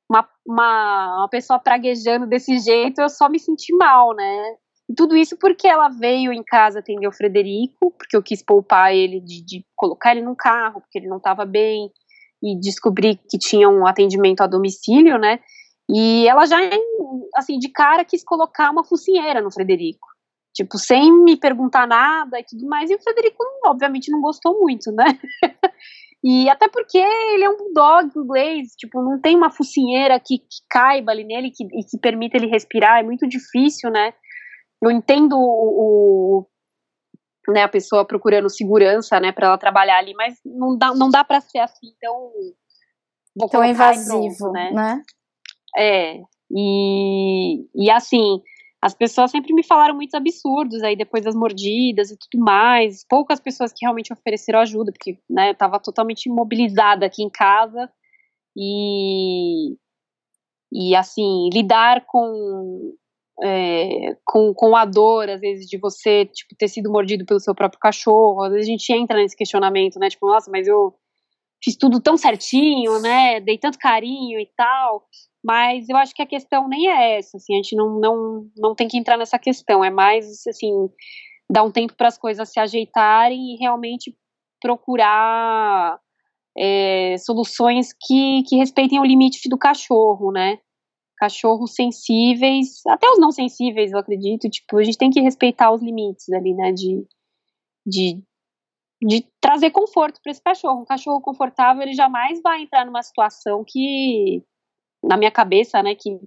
uma, uma, uma pessoa praguejando desse jeito, eu só me senti mal, né? E tudo isso porque ela veio em casa atender o Frederico, porque eu quis poupar ele de, de colocar ele num carro, porque ele não estava bem, e descobri que tinha um atendimento a domicílio, né? E ela já, assim, de cara quis colocar uma focinheira no Frederico tipo, sem me perguntar nada e tudo mais. E o Frederico, obviamente, não gostou muito, né? e até porque ele é um bulldog inglês, tipo, não tem uma focinheira que, que caiba ali nele que, e que permita ele respirar, é muito difícil, né? Eu entendo o, o né, a pessoa procurando segurança, né, para ela trabalhar ali, mas não dá, não dá para ser assim tão tão invasivo, pronto, né? né? É. E, e assim, as pessoas sempre me falaram muitos absurdos aí depois das mordidas e tudo mais. Poucas pessoas que realmente ofereceram ajuda, porque né, eu estava totalmente imobilizada aqui em casa. E, e assim, lidar com, é, com, com a dor, às vezes, de você tipo, ter sido mordido pelo seu próprio cachorro. Às vezes a gente entra nesse questionamento, né? Tipo, nossa, mas eu fiz tudo tão certinho, né? Dei tanto carinho e tal. Mas eu acho que a questão nem é essa, assim, a gente não, não, não tem que entrar nessa questão, é mais, assim, dar um tempo para as coisas se ajeitarem e realmente procurar é, soluções que, que respeitem o limite do cachorro, né? Cachorros sensíveis, até os não sensíveis, eu acredito, tipo, a gente tem que respeitar os limites ali, né, de, de, de trazer conforto para esse cachorro. Um cachorro confortável, ele jamais vai entrar numa situação que na minha cabeça, né, que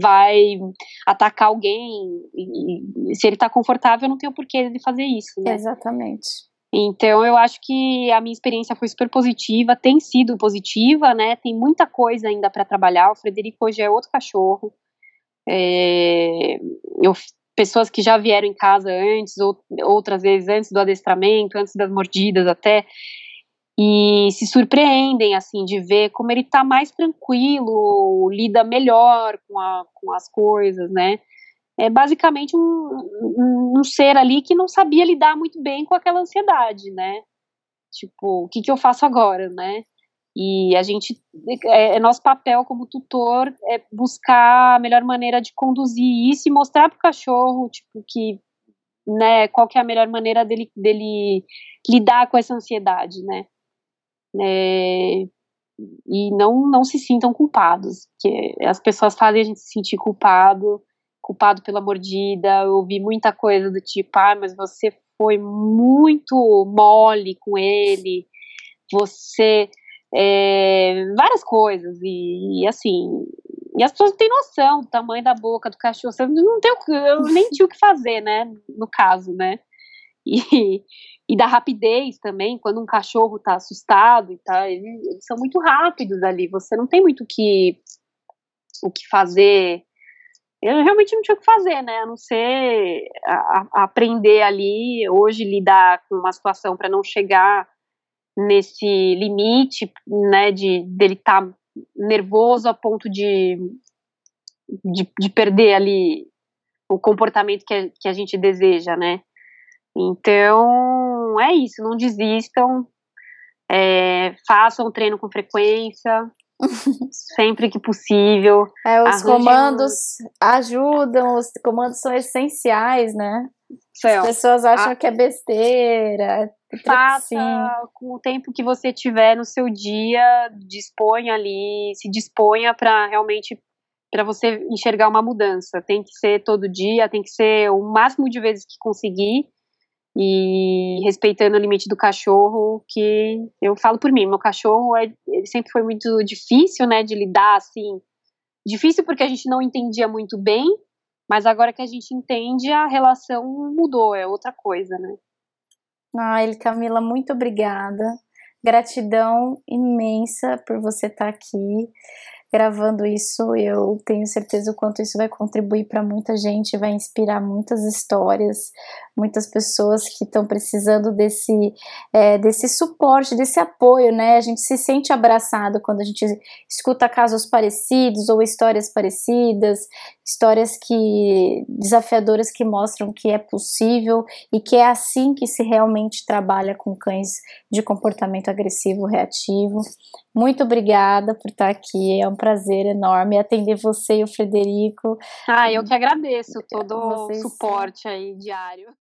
vai atacar alguém e, e se ele está confortável, não tem o porquê de fazer isso, né? Exatamente. Então eu acho que a minha experiência foi super positiva, tem sido positiva, né? Tem muita coisa ainda para trabalhar. O Frederico hoje é outro cachorro. É, eu, pessoas que já vieram em casa antes, ou, outras vezes antes do adestramento, antes das mordidas até, e se surpreendem assim de ver como ele está mais tranquilo, lida melhor com, a, com as coisas, né? É basicamente um, um, um, ser ali que não sabia lidar muito bem com aquela ansiedade, né? Tipo, o que, que eu faço agora, né? E a gente, é, é nosso papel como tutor é buscar a melhor maneira de conduzir isso e mostrar para o cachorro, tipo, que, né, qual que é a melhor maneira dele, dele lidar com essa ansiedade, né? É, e não, não se sintam culpados, que as pessoas fazem a gente se sentir culpado, culpado pela mordida, eu ouvi muita coisa do tipo, ah, mas você foi muito mole com ele, você, é, várias coisas, e, e, assim, e as pessoas não têm noção do tamanho da boca do cachorro, você não tem, eu nem tinha o que fazer, né, no caso, né, e, e da rapidez também, quando um cachorro está assustado e tá, eles, eles, são muito rápidos ali, você não tem muito que, o que fazer. Eu realmente não tinha o que fazer, né? A não ser a, a aprender ali, hoje, lidar com uma situação para não chegar nesse limite, né, de dele estar tá nervoso a ponto de, de, de perder ali o comportamento que a, que a gente deseja, né? Então, é isso, não desistam, é, façam o treino com frequência, sempre que possível. É, os comandos ajudam, os comandos são essenciais, né? As pessoas acham a, que é besteira. Faça com o tempo que você tiver no seu dia, disponha ali, se disponha para realmente para você enxergar uma mudança. Tem que ser todo dia, tem que ser o máximo de vezes que conseguir e respeitando o limite do cachorro, que eu falo por mim, meu cachorro é, ele sempre foi muito difícil, né, de lidar assim, Difícil porque a gente não entendia muito bem, mas agora que a gente entende, a relação mudou, é outra coisa, né? Ai, Camila, muito obrigada. Gratidão imensa por você estar aqui gravando isso, eu tenho certeza o quanto isso vai contribuir para muita gente, vai inspirar muitas histórias, muitas pessoas que estão precisando desse, é, desse suporte, desse apoio, né? A gente se sente abraçado quando a gente escuta casos parecidos ou histórias parecidas, histórias que desafiadoras que mostram que é possível e que é assim que se realmente trabalha com cães de comportamento agressivo reativo. Muito obrigada por estar aqui, é um prazer enorme atender você e o Frederico. Ah, eu que agradeço todo o suporte aí diário.